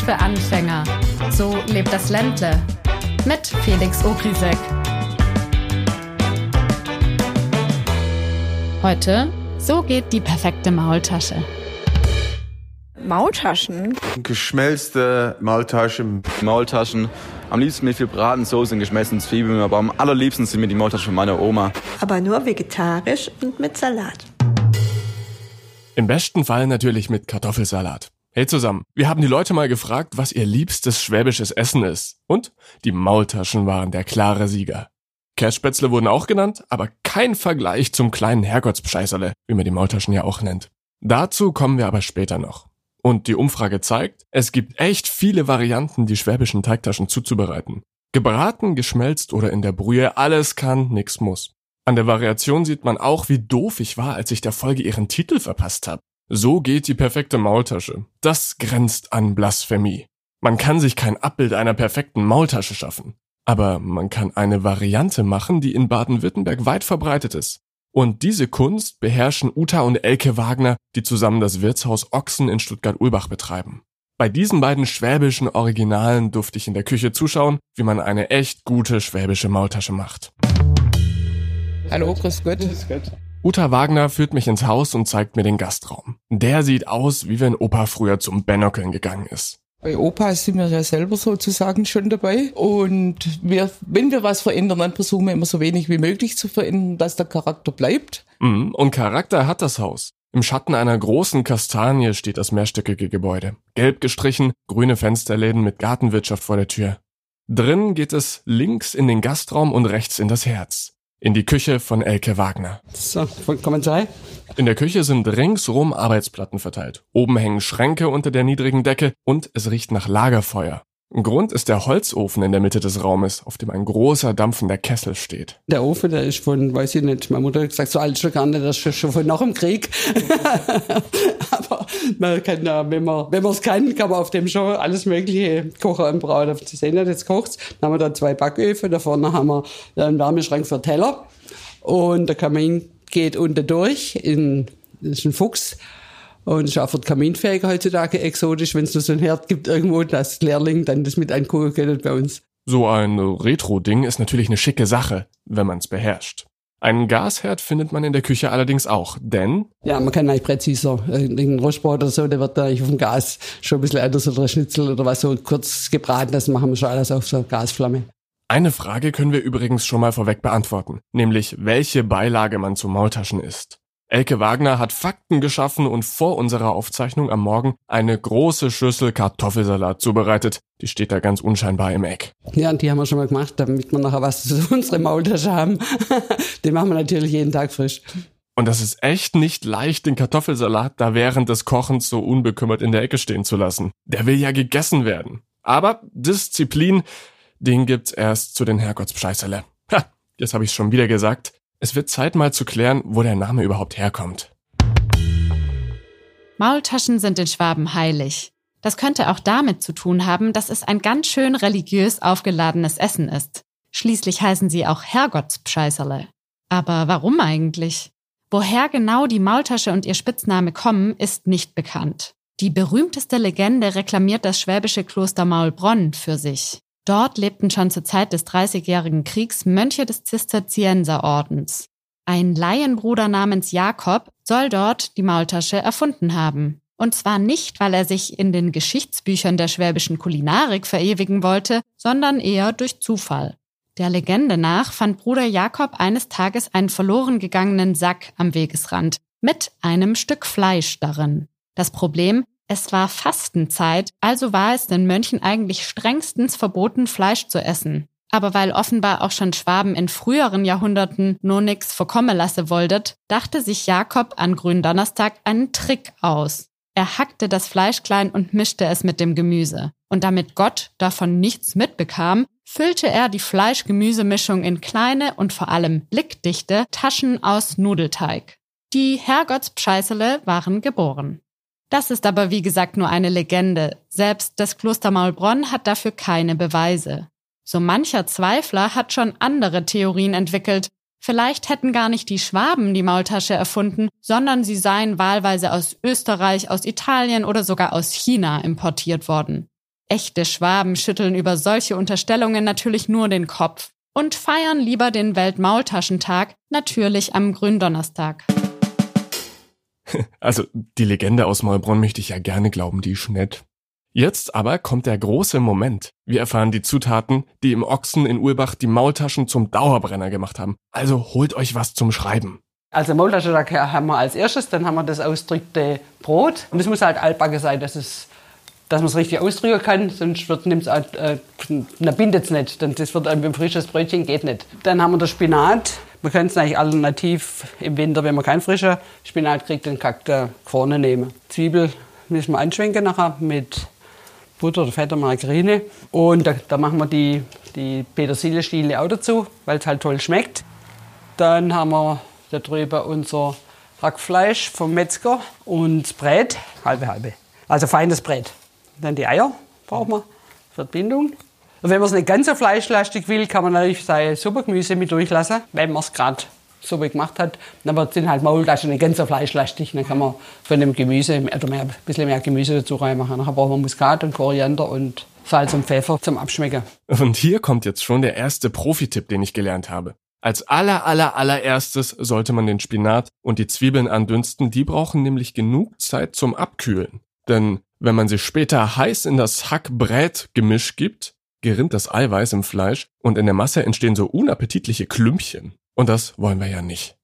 Englisch für Anfänger. So lebt das Ländle. Mit Felix Ogrisek. Heute, so geht die perfekte Maultasche. Maultaschen? Geschmelzte Maultaschen. Maultaschen. Am liebsten mit viel Bratensoße und geschmelzten Zwiebeln, aber am allerliebsten sind mir die Maultaschen von meiner Oma. Aber nur vegetarisch und mit Salat. Im besten Fall natürlich mit Kartoffelsalat. Hey zusammen, wir haben die Leute mal gefragt, was ihr liebstes schwäbisches Essen ist. Und die Maultaschen waren der klare Sieger. Kässpätzle wurden auch genannt, aber kein Vergleich zum kleinen Herrgottspscheißerle, wie man die Maultaschen ja auch nennt. Dazu kommen wir aber später noch. Und die Umfrage zeigt, es gibt echt viele Varianten, die schwäbischen Teigtaschen zuzubereiten. Gebraten, geschmelzt oder in der Brühe, alles kann, nix muss. An der Variation sieht man auch, wie doof ich war, als ich der Folge ihren Titel verpasst habe. So geht die perfekte Maultasche. Das grenzt an Blasphemie. Man kann sich kein Abbild einer perfekten Maultasche schaffen. Aber man kann eine Variante machen, die in Baden-Württemberg weit verbreitet ist. Und diese Kunst beherrschen Uta und Elke Wagner, die zusammen das Wirtshaus Ochsen in Stuttgart-Ulbach betreiben. Bei diesen beiden schwäbischen Originalen durfte ich in der Küche zuschauen, wie man eine echt gute schwäbische Maultasche macht. Hallo, grüß Gott. Grüß Gott. Uta Wagner führt mich ins Haus und zeigt mir den Gastraum. Der sieht aus, wie wenn Opa früher zum Benockeln gegangen ist. Bei Opa sind wir ja selber sozusagen schon dabei. Und wir, wenn wir was verändern, dann versuchen wir immer so wenig wie möglich zu verändern, dass der Charakter bleibt. Mhm, und Charakter hat das Haus. Im Schatten einer großen Kastanie steht das mehrstöckige Gebäude. Gelb gestrichen, grüne Fensterläden mit Gartenwirtschaft vor der Tür. Drin geht es links in den Gastraum und rechts in das Herz in die Küche von Elke Wagner. So, vollkommen sei. In der Küche sind ringsrum Arbeitsplatten verteilt. Oben hängen Schränke unter der niedrigen Decke und es riecht nach Lagerfeuer. Grund ist der Holzofen in der Mitte des Raumes, auf dem ein großer dampfender Kessel steht. Der Ofen, der ist von, weiß ich nicht, meine Mutter hat gesagt, so alt schon gar nicht, das ist schon von nach dem Krieg. Aber man kann ja, wenn man, wenn man es kann, kann man auf dem schon alles Mögliche kochen und brauen. Sie sehen ja, jetzt kocht's. Dann haben wir da zwei Backöfen, da vorne haben wir einen Wärmeschrank für Teller. Und der Kamin geht unten durch in, das ist ein Fuchs. Und es ist auch für die Kaminfähiger heutzutage exotisch, wenn es nur so ein Herd gibt irgendwo, dass Lehrling dann das mit können bei uns. So ein Retro-Ding ist natürlich eine schicke Sache, wenn man es beherrscht. Einen Gasherd findet man in der Küche allerdings auch, denn... Ja, man kann eigentlich präziser. Ein Rostbrot oder so, der wird eigentlich auf dem Gas schon ein bisschen anders oder Schnitzel oder was so kurz gebraten, das machen wir schon alles auf so Gasflamme. Eine Frage können wir übrigens schon mal vorweg beantworten, nämlich welche Beilage man zu Maultaschen isst. Elke Wagner hat Fakten geschaffen und vor unserer Aufzeichnung am Morgen eine große Schüssel Kartoffelsalat zubereitet. Die steht da ganz unscheinbar im Eck. Ja, und die haben wir schon mal gemacht, damit wir nachher was zu unserer Maultasche haben. den machen wir natürlich jeden Tag frisch. Und das ist echt nicht leicht, den Kartoffelsalat da während des Kochens so unbekümmert in der Ecke stehen zu lassen. Der will ja gegessen werden. Aber Disziplin, den gibt's erst zu den Herrgottspscheißerle. Ha, jetzt habe ich's schon wieder gesagt. Es wird Zeit mal zu klären, wo der Name überhaupt herkommt. Maultaschen sind in Schwaben heilig. Das könnte auch damit zu tun haben, dass es ein ganz schön religiös aufgeladenes Essen ist. Schließlich heißen sie auch Herrgottspscheißerle. Aber warum eigentlich? Woher genau die Maultasche und ihr Spitzname kommen, ist nicht bekannt. Die berühmteste Legende reklamiert das schwäbische Kloster Maulbronn für sich. Dort lebten schon zur Zeit des Dreißigjährigen Kriegs Mönche des Zisterzienserordens. Ein Laienbruder namens Jakob soll dort die Maultasche erfunden haben. Und zwar nicht, weil er sich in den Geschichtsbüchern der schwäbischen Kulinarik verewigen wollte, sondern eher durch Zufall. Der Legende nach fand Bruder Jakob eines Tages einen verloren gegangenen Sack am Wegesrand mit einem Stück Fleisch darin. Das Problem, es war Fastenzeit, also war es den Mönchen eigentlich strengstens verboten, Fleisch zu essen. Aber weil offenbar auch schon Schwaben in früheren Jahrhunderten nur nix verkommen lasse wolltet, dachte sich Jakob an Gründonnerstag einen Trick aus. Er hackte das Fleisch klein und mischte es mit dem Gemüse. Und damit Gott davon nichts mitbekam, füllte er die Fleisch-Gemüsemischung in kleine und vor allem blickdichte Taschen aus Nudelteig. Die Herrgottspscheißele waren geboren. Das ist aber wie gesagt nur eine Legende. Selbst das Kloster Maulbronn hat dafür keine Beweise. So mancher Zweifler hat schon andere Theorien entwickelt. Vielleicht hätten gar nicht die Schwaben die Maultasche erfunden, sondern sie seien wahlweise aus Österreich, aus Italien oder sogar aus China importiert worden. Echte Schwaben schütteln über solche Unterstellungen natürlich nur den Kopf und feiern lieber den Weltmaultaschentag, natürlich am Gründonnerstag. Also die Legende aus Maulbronn möchte ich ja gerne glauben, die ist nett. Jetzt aber kommt der große Moment. Wir erfahren die Zutaten, die im Ochsen in Ulbach die Maultaschen zum Dauerbrenner gemacht haben. Also holt euch was zum Schreiben. Also Maultasche da haben wir als erstes, dann haben wir das ausdrückte Brot. Und es muss halt altbacken sein, dass, es, dass man es richtig ausdrücken kann, sonst wird nimmt's, äh, bindet es nicht. Denn das wird ein frisches Brötchen geht nicht. Dann haben wir das Spinat. Man kann es eigentlich alternativ im Winter, wenn man kein frischer Spinat kriegt, den Kakter vorne nehmen. Zwiebel müssen wir anschwenken nachher mit Butter oder Fett oder Margarine. Und da, da machen wir die, die Petersilienstiele auch dazu, weil es halt toll schmeckt. Dann haben wir da drüber unser Hackfleisch vom Metzger und das Brät, halbe halbe. Also feines Brät. Dann die Eier brauchen wir für die Bindung. Und wenn man es nicht ganz so fleischlastig will, kann man natürlich sein Suppegemüse mit durchlassen, wenn man es gerade wie gemacht hat. Aber sind halt Maultaschen nicht ganz so fleischlastig. Dann kann man von dem Gemüse oder mehr, ein bisschen mehr Gemüse dazu reinmachen. Dann brauchen wir Muskat und Koriander und Salz und Pfeffer zum Abschmecken. Und hier kommt jetzt schon der erste Profi-Tipp, den ich gelernt habe. Als aller aller allererstes sollte man den Spinat und die Zwiebeln andünsten, die brauchen nämlich genug Zeit zum Abkühlen. Denn wenn man sie später heiß in das Hack-Brät-Gemisch gibt, gerinnt das Eiweiß im Fleisch und in der Masse entstehen so unappetitliche Klümpchen. Und das wollen wir ja nicht.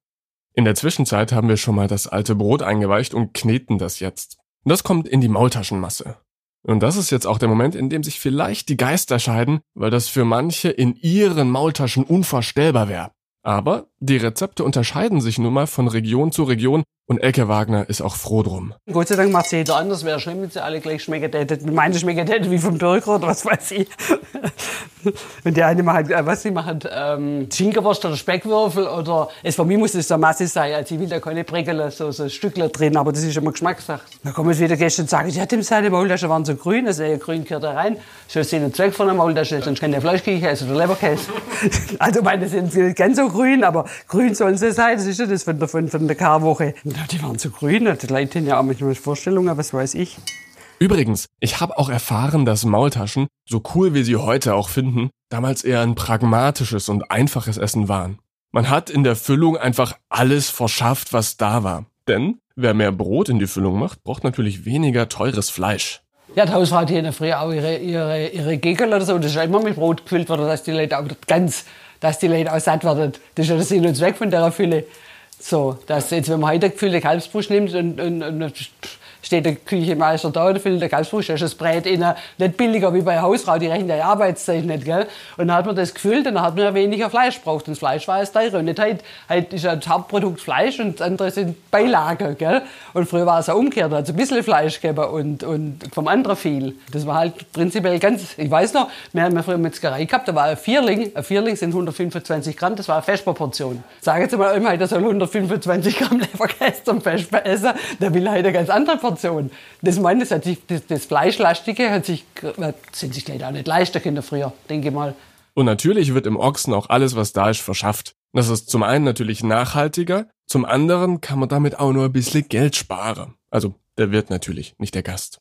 In der Zwischenzeit haben wir schon mal das alte Brot eingeweicht und kneten das jetzt. Und das kommt in die Maultaschenmasse. Und das ist jetzt auch der Moment, in dem sich vielleicht die Geister scheiden, weil das für manche in ihren Maultaschen unvorstellbar wäre. Aber die Rezepte unterscheiden sich nun mal von Region zu Region und Elke Wagner ist auch froh drum. Gott sei Dank macht sie jeder anders. Wäre schlimm, wenn sie alle gleich schmecken hätten. Meine schmecken hätten wie vom Bürger oder was weiß ich. Und die eine macht, äh, was sie machen, ähm, Schinkenwurst oder Speckwürfel oder, es für mich muss es so Masse sein. Also ich will da keine Prägel, so, so Stückler drin, aber das ist immer Geschmackssache. Dann kommen jetzt wieder Gäste und sagen, ja, dem seine Maultasche waren so grün, also ja, grün gehört da rein. So ist Sinn Zweck von der Maultasche, sonst kann der Fleischkäse oder Leberkäse. also meine sind nicht ganz so grün, aber grün sollen sie sein. Das ist ja das von der, von, von der Karwoche. Die waren so grün, die Leute haben ja auch manchmal Vorstellungen, was weiß ich. Übrigens, ich habe auch erfahren, dass Maultaschen, so cool wie sie heute auch finden, damals eher ein pragmatisches und einfaches Essen waren. Man hat in der Füllung einfach alles verschafft, was da war. Denn wer mehr Brot in die Füllung macht, braucht natürlich weniger teures Fleisch. Ja, die Hausfrau hat hier früher auch ihre, ihre, ihre Gegel oder so. Das ist immer mit Brot gefüllt worden, dass die Leute auch ganz, dass die Leute auch satt werden. Das ist ja der Sinn und Zweck von der Fülle. So, dass jetzt, wenn man heute gefüllte Kalbsbrust nimmt und, und, und steht der Küchenmeister da und füllt der Kalbsbrust, ist das Brät innen nicht billiger wie bei Hausfrau, die rechnen ja Arbeitszeit nicht, gell? Und dann hat man das gefüllt und dann hat man ja weniger Fleisch braucht. Und das Fleisch war es teurer. Und nicht heute, heute ist ja das Hauptprodukt Fleisch und das andere sind Beilagen, gell? Und früher war es ja umgekehrt, also ein bisschen Fleisch gegeben und, und vom anderen viel. Das war halt prinzipiell ganz, ich weiß noch, wir haben ja früher Metzgerei gehabt, da war ein Vierling, ein Vierling sind 125 Gramm, das war eine Festproportion. Sagen Sie mal, der soll 125 Gramm Leberkäse zum Vesper essen, der will halt eine ganz andere Portion. Situation. Das meine das, hat sich, das, das Fleischlastige hat sich, sind sich leider auch nicht leichter Kinder früher, denke ich mal. Und natürlich wird im Ochsen auch alles, was da ist, verschafft. Das ist zum einen natürlich nachhaltiger, zum anderen kann man damit auch nur ein bisschen Geld sparen. Also der Wirt natürlich, nicht der Gast.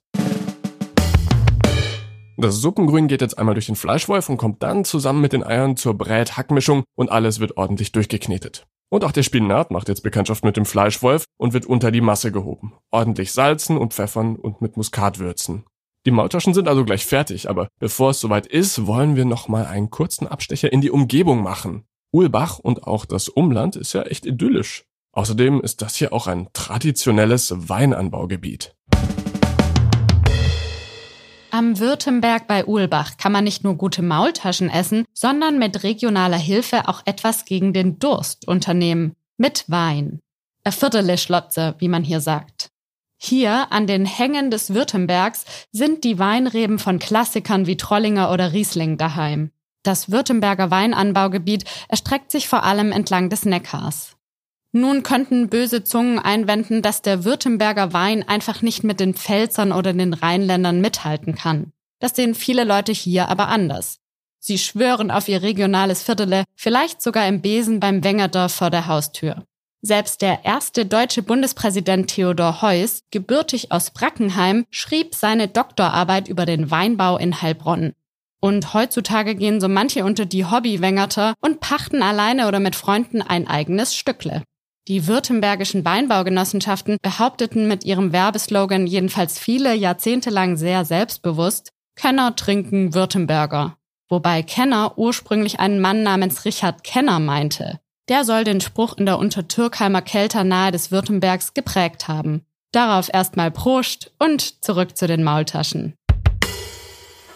Das Suppengrün geht jetzt einmal durch den Fleischwolf und kommt dann zusammen mit den Eiern zur Brät-Hackmischung und alles wird ordentlich durchgeknetet. Und auch der Spinat macht jetzt Bekanntschaft mit dem Fleischwolf und wird unter die Masse gehoben. Ordentlich salzen und pfeffern und mit Muskat würzen. Die Maultaschen sind also gleich fertig, aber bevor es soweit ist, wollen wir noch mal einen kurzen Abstecher in die Umgebung machen. Ulbach und auch das Umland ist ja echt idyllisch. Außerdem ist das hier auch ein traditionelles Weinanbaugebiet. Am Württemberg bei Uhlbach kann man nicht nur gute Maultaschen essen, sondern mit regionaler Hilfe auch etwas gegen den Durst unternehmen. Mit Wein. A Viertele Schlotze, wie man hier sagt. Hier an den Hängen des Württembergs sind die Weinreben von Klassikern wie Trollinger oder Riesling daheim. Das Württemberger Weinanbaugebiet erstreckt sich vor allem entlang des Neckars. Nun könnten böse Zungen einwenden, dass der Württemberger Wein einfach nicht mit den Pfälzern oder den Rheinländern mithalten kann. Das sehen viele Leute hier aber anders. Sie schwören auf ihr regionales Viertele, vielleicht sogar im Besen beim Wengerdorf vor der Haustür. Selbst der erste deutsche Bundespräsident Theodor Heuss, gebürtig aus Brackenheim, schrieb seine Doktorarbeit über den Weinbau in Heilbronn. Und heutzutage gehen so manche unter die Hobbywängerter und pachten alleine oder mit Freunden ein eigenes Stückle. Die württembergischen Weinbaugenossenschaften behaupteten mit ihrem Werbeslogan jedenfalls viele Jahrzehnte lang sehr selbstbewusst, Kenner trinken Württemberger. Wobei Kenner ursprünglich einen Mann namens Richard Kenner meinte. Der soll den Spruch in der Untertürkheimer Kelter nahe des Württembergs geprägt haben. Darauf erstmal Prost und zurück zu den Maultaschen.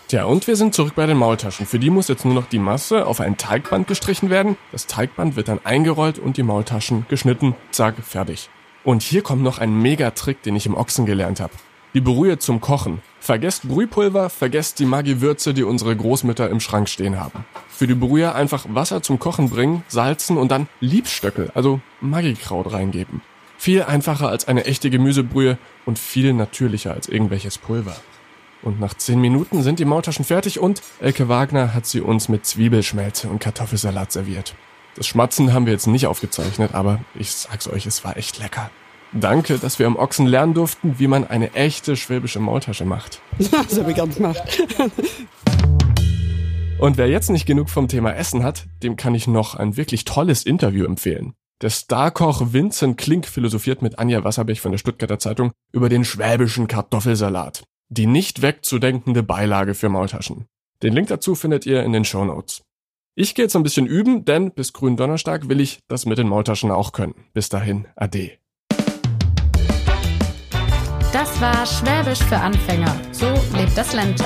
Tja, und wir sind zurück bei den Maultaschen. Für die muss jetzt nur noch die Masse auf ein Teigband gestrichen werden. Das Teigband wird dann eingerollt und die Maultaschen geschnitten. Zack, fertig. Und hier kommt noch ein Megatrick, den ich im Ochsen gelernt habe. Die Brühe zum Kochen. Vergesst Brühpulver, vergesst die Maggi-Würze, die unsere Großmütter im Schrank stehen haben. Für die Brühe einfach Wasser zum Kochen bringen, salzen und dann Liebstöckel, also Maggi-Kraut reingeben. Viel einfacher als eine echte Gemüsebrühe und viel natürlicher als irgendwelches Pulver. Und nach 10 Minuten sind die Maultaschen fertig und Elke Wagner hat sie uns mit Zwiebelschmelze und Kartoffelsalat serviert. Das Schmatzen haben wir jetzt nicht aufgezeichnet, aber ich sag's euch, es war echt lecker. Danke, dass wir am Ochsen lernen durften, wie man eine echte schwäbische Maultasche macht. Das habe ich ganz gemacht. Und wer jetzt nicht genug vom Thema Essen hat, dem kann ich noch ein wirklich tolles Interview empfehlen. Der Starkoch Vincent Klink philosophiert mit Anja Wasserbech von der Stuttgarter Zeitung über den schwäbischen Kartoffelsalat. Die nicht wegzudenkende Beilage für Maultaschen. Den Link dazu findet ihr in den Show Notes. Ich gehe jetzt ein bisschen üben, denn bis grünen Donnerstag will ich das mit den Maultaschen auch können. Bis dahin, ade. Das war Schwäbisch für Anfänger. So lebt das Lente.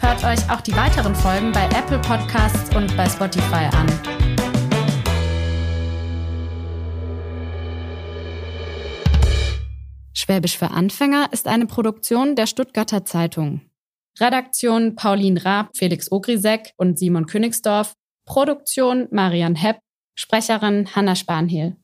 Hört euch auch die weiteren Folgen bei Apple Podcasts und bei Spotify an. Schwäbisch für Anfänger ist eine Produktion der Stuttgarter Zeitung. Redaktion Pauline Raab, Felix Ogrisek und Simon Königsdorf. Produktion Marian Hepp. Sprecherin Hanna Spanhiel.